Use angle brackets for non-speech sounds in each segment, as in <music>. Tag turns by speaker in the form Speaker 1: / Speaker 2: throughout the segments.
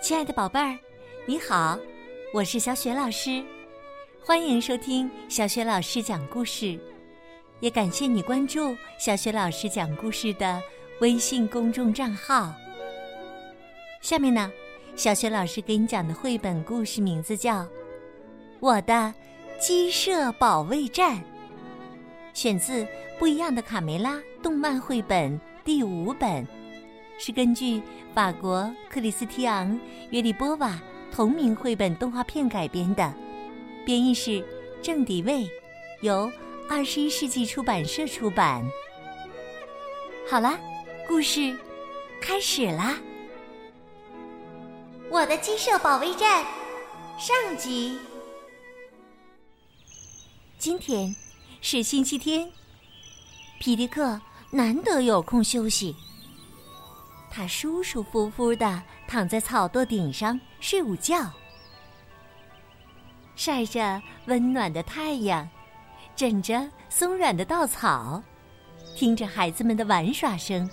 Speaker 1: 亲爱的宝贝儿，你好，我是小雪老师，欢迎收听小雪老师讲故事，也感谢你关注小雪老师讲故事的微信公众账号。下面呢，小雪老师给你讲的绘本故事名字叫《我的鸡舍保卫战》，选自《不一样的卡梅拉》动漫绘本第五本。是根据法国克里斯提昂·约利波瓦同名绘本动画片改编的，编译是郑迪卫，由二十一世纪出版社出版。好啦，故事开始啦！我的鸡舍保卫战上集。今天是星期天，皮迪克难得有空休息。他舒舒服服的躺在草垛顶上睡午觉，晒着温暖的太阳，枕着松软的稻草，听着孩子们的玩耍声，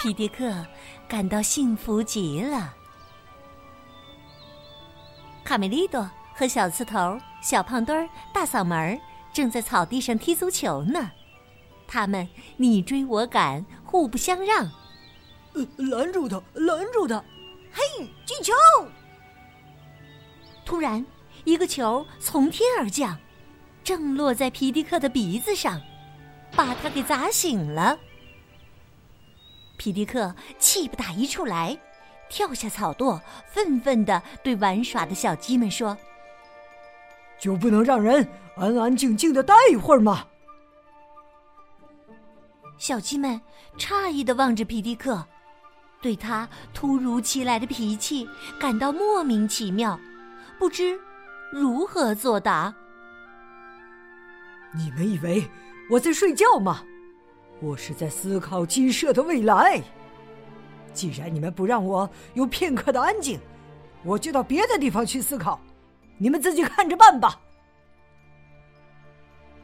Speaker 1: 皮迪克感到幸福极了。卡梅利多和小刺头、小胖墩、大嗓门正在草地上踢足球呢，他们你追我赶，互不相让。
Speaker 2: 拦住他！拦住他！
Speaker 3: 嘿，进球！
Speaker 1: 突然，一个球从天而降，正落在皮迪克的鼻子上，把他给砸醒了。皮迪克气不打一处来，跳下草垛，愤愤的对玩耍的小鸡们说：“
Speaker 2: 就不能让人安安静静的待一会儿吗？”
Speaker 1: 小鸡们诧异的望着皮迪克。对他突如其来的脾气感到莫名其妙，不知如何作答。
Speaker 2: 你们以为我在睡觉吗？我是在思考鸡舍的未来。既然你们不让我有片刻的安静，我就到别的地方去思考。你们自己看着办吧。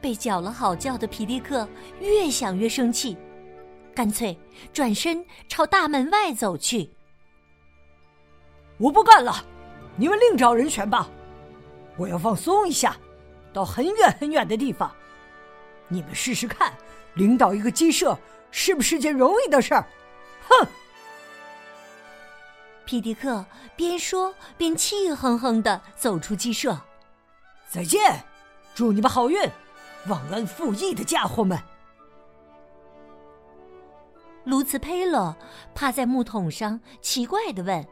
Speaker 1: 被搅了好觉的皮迪克越想越生气。干脆转身朝大门外走去。
Speaker 2: 我不干了，你们另找人选吧。我要放松一下，到很远很远的地方。你们试试看，领导一个鸡舍是不是件容易的事儿？哼！
Speaker 1: 皮迪克边说边气哼哼的走出鸡舍。
Speaker 2: 再见，祝你们好运，忘恩负义的家伙们！
Speaker 1: 卢茨佩洛趴在木桶上，奇怪的问：“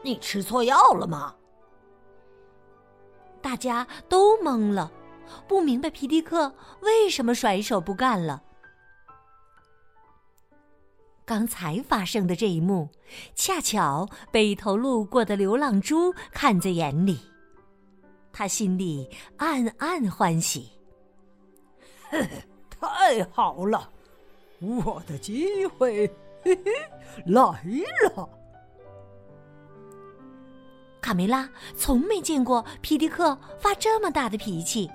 Speaker 3: 你吃错药了吗？”
Speaker 1: 大家都懵了，不明白皮迪克为什么甩手不干了。刚才发生的这一幕，恰巧被一头路过的流浪猪看在眼里，他心里暗暗欢喜：“ <laughs>
Speaker 2: 太好了！”我的机会嘿嘿来了！
Speaker 1: 卡梅拉从没见过皮迪克发这么大的脾气，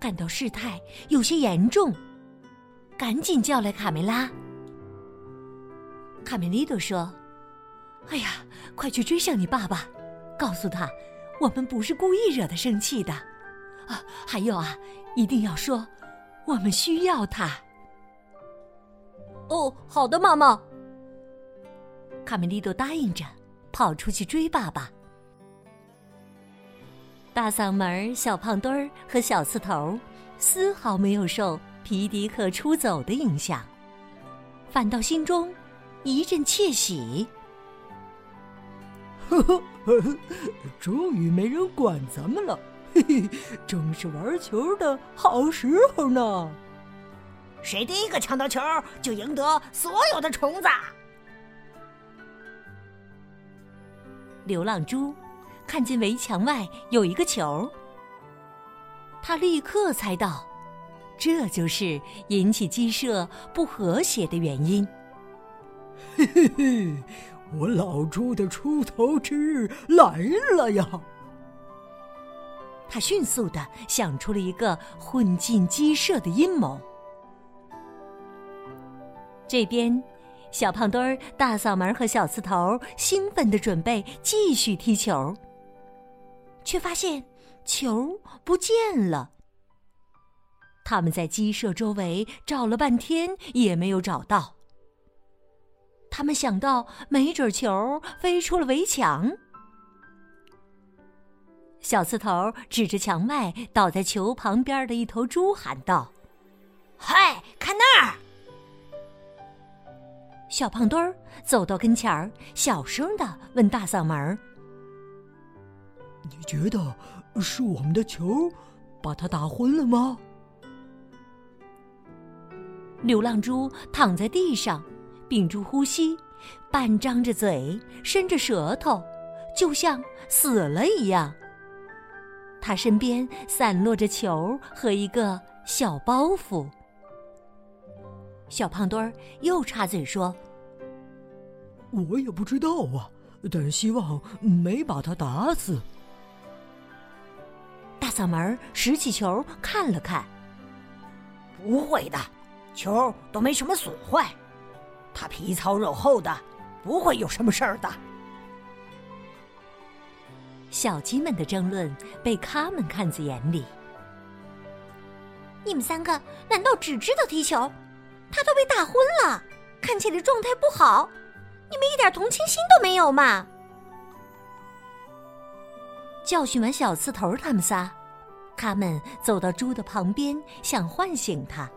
Speaker 1: 感到事态有些严重，赶紧叫来卡梅拉。卡梅利多说：“哎呀，快去追上你爸爸，告诉他我们不是故意惹他生气的。啊，还有啊，一定要说我们需要他。”
Speaker 3: 哦，好的，妈妈。
Speaker 1: 卡梅利多答应着，跑出去追爸爸。大嗓门、小胖墩儿和小刺头丝毫没有受皮迪克出走的影响，反倒心中一阵窃喜。
Speaker 2: 呵呵，终于没人管咱们了，嘿嘿，正是玩球的好时候呢。
Speaker 3: 谁第一个抢到球，就赢得所有的虫子。
Speaker 1: 流浪猪看见围墙外有一个球，他立刻猜到，这就是引起鸡舍不和谐的原因。
Speaker 2: 嘿嘿嘿，我老猪的出头之日来了呀！
Speaker 1: 他迅速的想出了一个混进鸡舍的阴谋。这边，小胖墩儿、大嗓门和小刺头兴奋的准备继续踢球，却发现球不见了。他们在鸡舍周围找了半天，也没有找到。他们想到，没准球飞出了围墙。小刺头指着墙外倒在球旁边的一头猪喊道：“
Speaker 3: 嗨，看那儿！”
Speaker 1: 小胖墩儿走到跟前儿，小声的问大嗓门儿：“
Speaker 2: 你觉得是我们的球把他打昏了吗？”
Speaker 1: 流浪猪躺在地上，屏住呼吸，半张着嘴，伸着舌头，就像死了一样。他身边散落着球和一个小包袱。小胖墩儿又插嘴说：“
Speaker 2: 我也不知道啊，但希望没把他打死。”
Speaker 1: 大嗓门拾起球看了看，
Speaker 3: 不会的，球都没什么损坏，他皮糙肉厚的，不会有什么事儿的。
Speaker 1: 小鸡们的争论被他们看在眼里。
Speaker 4: 你们三个难道只知道踢球？他都被打昏了，看起来状态不好，你们一点同情心都没有嘛？
Speaker 1: 教训完小刺头他们仨，他们走到猪的旁边，想唤醒他。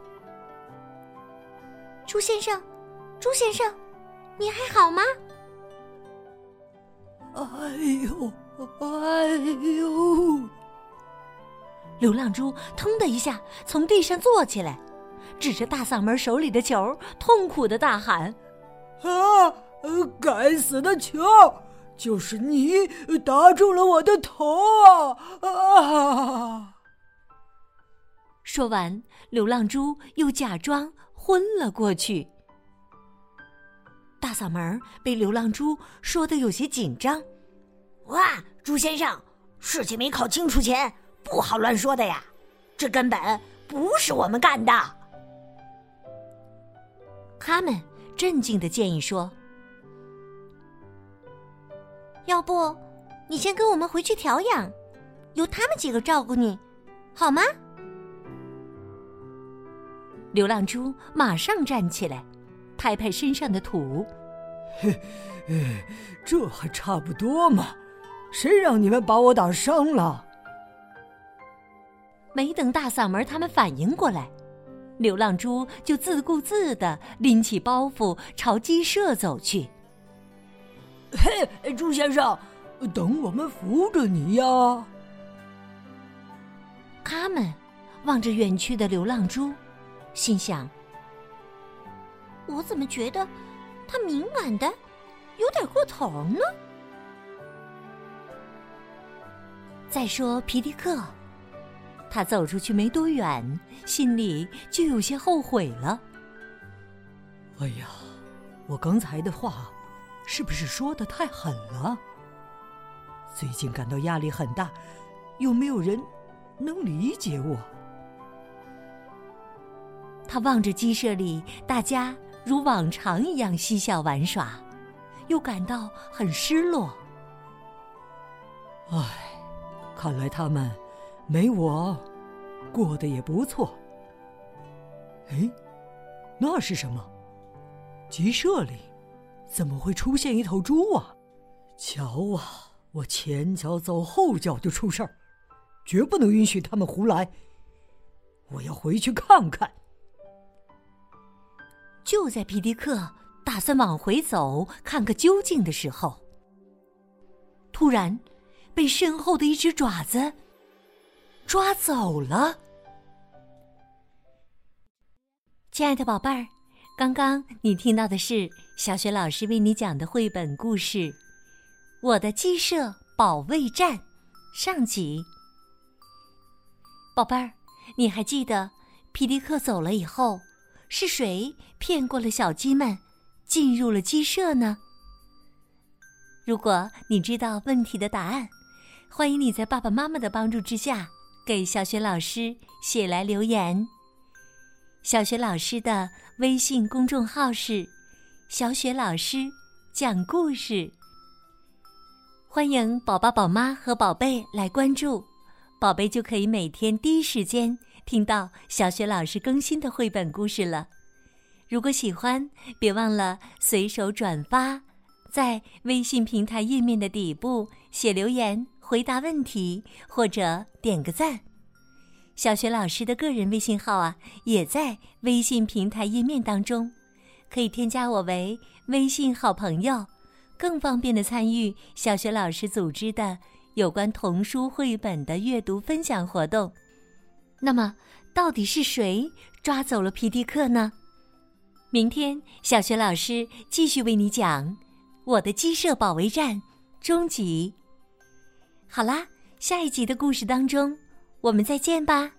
Speaker 4: 猪先生，猪先生，你还好吗？
Speaker 2: 哎呦，哎呦！
Speaker 1: 流浪猪腾的一下从地上坐起来。指着大嗓门手里的球，痛苦的大喊：“
Speaker 2: 啊！该死的球，就是你打中了我的头啊！”啊！
Speaker 1: 说完，流浪猪又假装昏了过去。大嗓门被流浪猪说的有些紧张：“
Speaker 3: 哇，猪先生，事情没搞清楚前不好乱说的呀，这根本不是我们干的。”
Speaker 1: 他们镇静的建议说：“
Speaker 4: 要不，你先跟我们回去调养，由他们几个照顾你，好吗？”
Speaker 1: 流浪猪马上站起来，拍拍身上的土：“
Speaker 2: 嘿，<laughs> 这还差不多嘛，谁让你们把我打伤了？”
Speaker 1: 没等大嗓门他们反应过来。流浪猪就自顾自的拎起包袱朝鸡舍走去。
Speaker 2: 嘿，猪先生，等我们扶着你呀！
Speaker 1: 他们望着远去的流浪猪，心想：
Speaker 4: 我怎么觉得他敏感的有点过头呢？
Speaker 1: 再说皮迪克。他走出去没多远，心里就有些后悔了。
Speaker 2: 哎呀，我刚才的话是不是说的太狠了？最近感到压力很大，有没有人能理解我？
Speaker 1: 他望着鸡舍里大家如往常一样嬉笑玩耍，又感到很失落。
Speaker 2: 唉，看来他们……没我，过得也不错。哎，那是什么？鸡舍里怎么会出现一头猪啊？瞧啊，我前脚走后脚就出事儿，绝不能允许他们胡来。我要回去看看。
Speaker 1: 就在皮迪克打算往回走看个究竟的时候，突然被身后的一只爪子。抓走了，亲爱的宝贝儿，刚刚你听到的是小雪老师为你讲的绘本故事《我的鸡舍保卫战》上集。宝贝儿，你还记得皮迪克走了以后，是谁骗过了小鸡们，进入了鸡舍呢？如果你知道问题的答案，欢迎你在爸爸妈妈的帮助之下。给小雪老师写来留言。小雪老师的微信公众号是小雪老师讲故事。欢迎宝宝、宝妈和宝贝来关注，宝贝就可以每天第一时间听到小雪老师更新的绘本故事了。如果喜欢，别忘了随手转发，在微信平台页面的底部写留言。回答问题或者点个赞，小雪老师的个人微信号啊，也在微信平台页面当中，可以添加我为微信好朋友，更方便的参与小雪老师组织的有关童书绘本的阅读分享活动。那么，到底是谁抓走了皮迪克呢？明天小雪老师继续为你讲《我的鸡舍保卫战》终极。好啦，下一集的故事当中，我们再见吧。